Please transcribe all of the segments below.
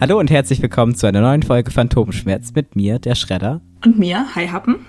Hallo und herzlich willkommen zu einer neuen Folge Phantomschmerz mit mir, der Schredder. Und mir, Hi Happen.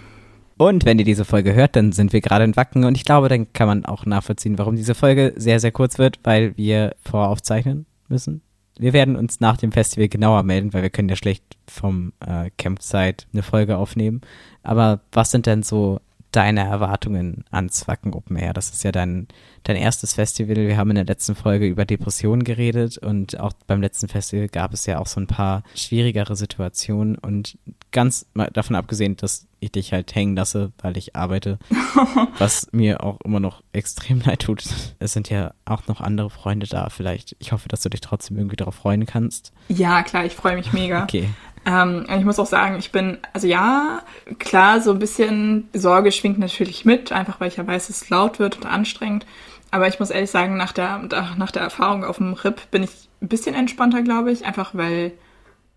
Und wenn ihr diese Folge hört, dann sind wir gerade in Wacken und ich glaube, dann kann man auch nachvollziehen, warum diese Folge sehr, sehr kurz wird, weil wir voraufzeichnen müssen. Wir werden uns nach dem Festival genauer melden, weil wir können ja schlecht vom äh, Campsite eine Folge aufnehmen. Aber was sind denn so deine Erwartungen ans Wacken Open Air? Das ist ja dein, dein erstes Festival. Wir haben in der letzten Folge über Depressionen geredet und auch beim letzten Festival gab es ja auch so ein paar schwierigere Situationen und ganz mal davon abgesehen, dass ich dich halt hängen lasse, weil ich arbeite, was mir auch immer noch extrem leid tut. Es sind ja auch noch andere Freunde da. Vielleicht, ich hoffe, dass du dich trotzdem irgendwie darauf freuen kannst. Ja, klar, ich freue mich mega. Okay. Ähm, ich muss auch sagen, ich bin, also ja, klar, so ein bisschen Sorge schwingt natürlich mit, einfach weil ich ja weiß, dass es laut wird und anstrengend. Aber ich muss ehrlich sagen, nach der, nach der Erfahrung auf dem RIP bin ich ein bisschen entspannter, glaube ich, einfach weil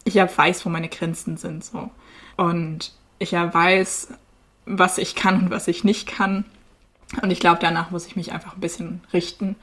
ich ja weiß, wo meine Grenzen sind, so. Und ich ja weiß, was ich kann und was ich nicht kann. Und ich glaube, danach muss ich mich einfach ein bisschen richten.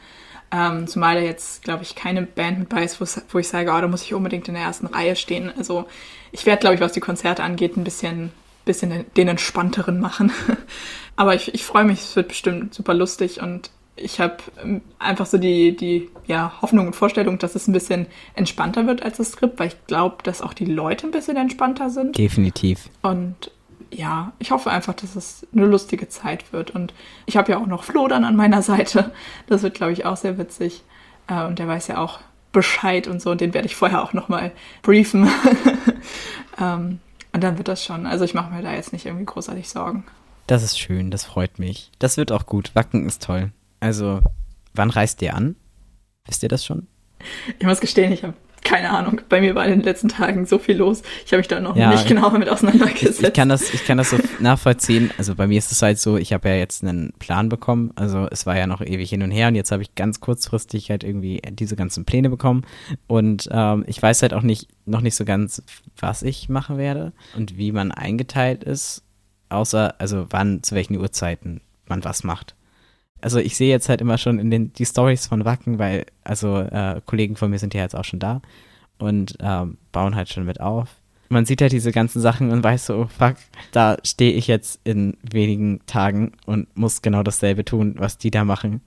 Ähm, zumal da jetzt, glaube ich, keine Band mit bei ist, wo ich sage, oh, da muss ich unbedingt in der ersten Reihe stehen. Also ich werde, glaube ich, was die Konzerte angeht, ein bisschen, bisschen den entspannteren machen. Aber ich, ich freue mich, es wird bestimmt super lustig und ich habe ähm, einfach so die, die ja, Hoffnung und Vorstellung, dass es ein bisschen entspannter wird als das Skript, weil ich glaube, dass auch die Leute ein bisschen entspannter sind. Definitiv. Und ja, ich hoffe einfach, dass es eine lustige Zeit wird. Und ich habe ja auch noch Flo dann an meiner Seite. Das wird, glaube ich, auch sehr witzig. Äh, und der weiß ja auch Bescheid und so. Und den werde ich vorher auch nochmal briefen. Ähm, und dann wird das schon. Also ich mache mir da jetzt nicht irgendwie großartig Sorgen. Das ist schön, das freut mich. Das wird auch gut. Wacken ist toll. Also, wann reist ihr an? Wisst ihr das schon? Ich muss gestehen, ich habe keine Ahnung. Bei mir war in den letzten Tagen so viel los. Ich habe mich da noch ja, nicht genau mit auseinandergesetzt. Ich, ich, kann das, ich kann das so nachvollziehen. Also bei mir ist es halt so, ich habe ja jetzt einen Plan bekommen. Also es war ja noch ewig hin und her und jetzt habe ich ganz kurzfristig halt irgendwie diese ganzen Pläne bekommen. Und ähm, ich weiß halt auch nicht, noch nicht so ganz, was ich machen werde und wie man eingeteilt ist. Außer, also wann, zu welchen Uhrzeiten man was macht also ich sehe jetzt halt immer schon in den die Stories von Wacken, weil also äh, Kollegen von mir sind ja jetzt auch schon da und ähm, bauen halt schon mit auf. Man sieht halt diese ganzen Sachen und weiß so, fuck, da stehe ich jetzt in wenigen Tagen und muss genau dasselbe tun, was die da machen.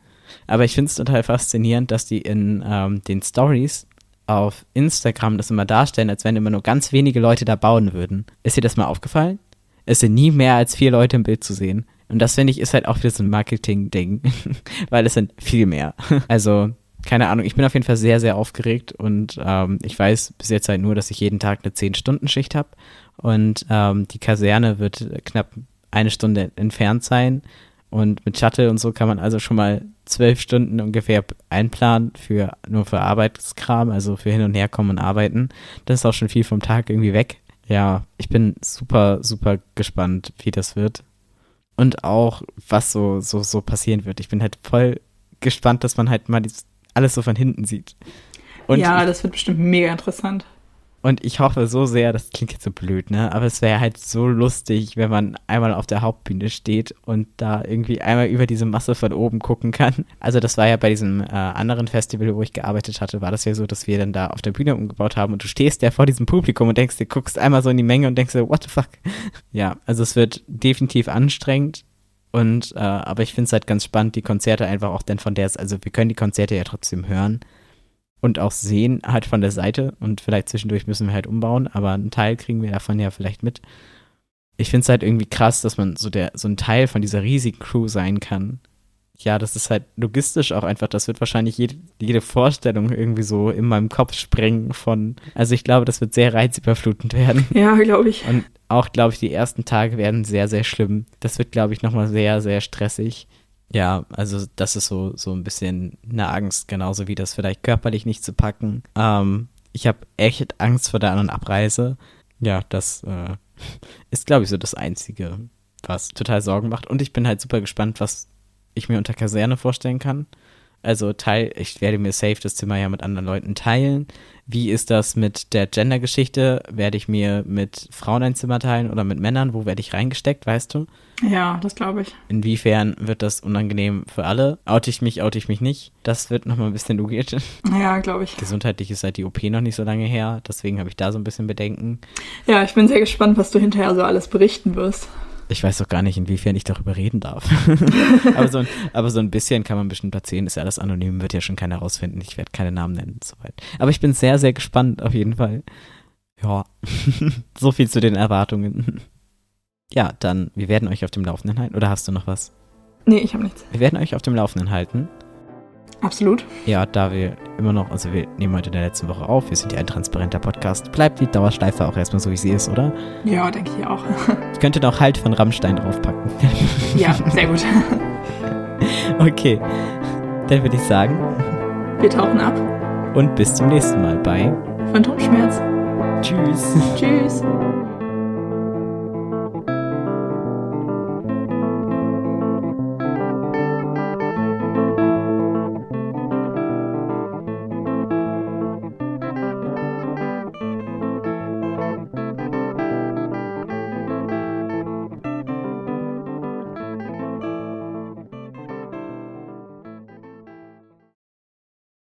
Aber ich finde es total faszinierend, dass die in ähm, den Stories auf Instagram das immer darstellen, als wenn immer nur ganz wenige Leute da bauen würden. Ist dir das mal aufgefallen? Es sind nie mehr als vier Leute im Bild zu sehen. Und das finde ich ist halt auch wieder so ein Marketing-Ding, weil es sind viel mehr. Also, keine Ahnung, ich bin auf jeden Fall sehr, sehr aufgeregt und ähm, ich weiß bis jetzt halt nur, dass ich jeden Tag eine 10-Stunden-Schicht habe und ähm, die Kaserne wird knapp eine Stunde entfernt sein und mit Shuttle und so kann man also schon mal zwölf Stunden ungefähr einplanen für nur für Arbeitskram, also für hin und her kommen und arbeiten. Das ist auch schon viel vom Tag irgendwie weg. Ja, ich bin super, super gespannt, wie das wird und auch, was so, so, so passieren wird. Ich bin halt voll gespannt, dass man halt mal alles so von hinten sieht. Und ja, das wird bestimmt mega interessant. Und ich hoffe so sehr, das klingt jetzt so blöd, ne? Aber es wäre halt so lustig, wenn man einmal auf der Hauptbühne steht und da irgendwie einmal über diese Masse von oben gucken kann. Also das war ja bei diesem äh, anderen Festival, wo ich gearbeitet hatte, war das ja so, dass wir dann da auf der Bühne umgebaut haben und du stehst ja vor diesem Publikum und denkst, du guckst einmal so in die Menge und denkst dir, what the fuck? Ja, also es wird definitiv anstrengend. Und äh, aber ich finde es halt ganz spannend, die Konzerte einfach auch denn von der, also wir können die Konzerte ja trotzdem hören und auch sehen, halt von der Seite. Und vielleicht zwischendurch müssen wir halt umbauen, aber einen Teil kriegen wir davon ja vielleicht mit. Ich finde es halt irgendwie krass, dass man so der, so ein Teil von dieser riesigen Crew sein kann. Ja, das ist halt logistisch auch einfach, das wird wahrscheinlich jede, jede Vorstellung irgendwie so in meinem Kopf sprengen von, also ich glaube, das wird sehr reizüberflutend werden. Ja, glaube ich. Und auch, glaube ich, die ersten Tage werden sehr, sehr schlimm. Das wird, glaube ich, nochmal sehr, sehr stressig. Ja, also das ist so, so ein bisschen eine Angst, genauso wie das vielleicht körperlich nicht zu packen. Ähm, ich habe echt Angst vor der anderen Abreise. Ja, das äh, ist, glaube ich, so das Einzige, was total Sorgen macht. Und ich bin halt super gespannt, was ich mir unter Kaserne vorstellen kann. Also teil, ich werde mir safe das Zimmer ja mit anderen Leuten teilen. Wie ist das mit der Gender-Geschichte? Werde ich mir mit Frauen ein Zimmer teilen oder mit Männern? Wo werde ich reingesteckt, weißt du? Ja, das glaube ich. Inwiefern wird das unangenehm für alle? Oute ich mich, oute ich mich nicht? Das wird nochmal ein bisschen logisch. Ja, glaube ich. Gesundheitlich ist seit die OP noch nicht so lange her, deswegen habe ich da so ein bisschen Bedenken. Ja, ich bin sehr gespannt, was du hinterher so alles berichten wirst. Ich weiß doch gar nicht, inwiefern ich darüber reden darf. aber, so ein, aber so ein bisschen kann man bestimmt erzählen. Ist ja alles anonym, wird ja schon keiner rausfinden. Ich werde keine Namen nennen und so weiter. Aber ich bin sehr, sehr gespannt auf jeden Fall. Ja, so viel zu den Erwartungen. Ja, dann, wir werden euch auf dem Laufenden halten. Oder hast du noch was? Nee, ich habe nichts. Wir werden euch auf dem Laufenden halten. Absolut. Ja, da wir immer noch, also wir nehmen heute in der letzten Woche auf, wir sind ja ein transparenter Podcast. Bleibt die Dauerschleife auch erstmal so, wie sie ist, oder? Ja, denke ich auch. Ich könnte noch Halt von Rammstein draufpacken. Ja, sehr gut. Okay, dann würde ich sagen. Wir tauchen ab. Und bis zum nächsten Mal bei Phantomschmerz. Tschüss. Tschüss.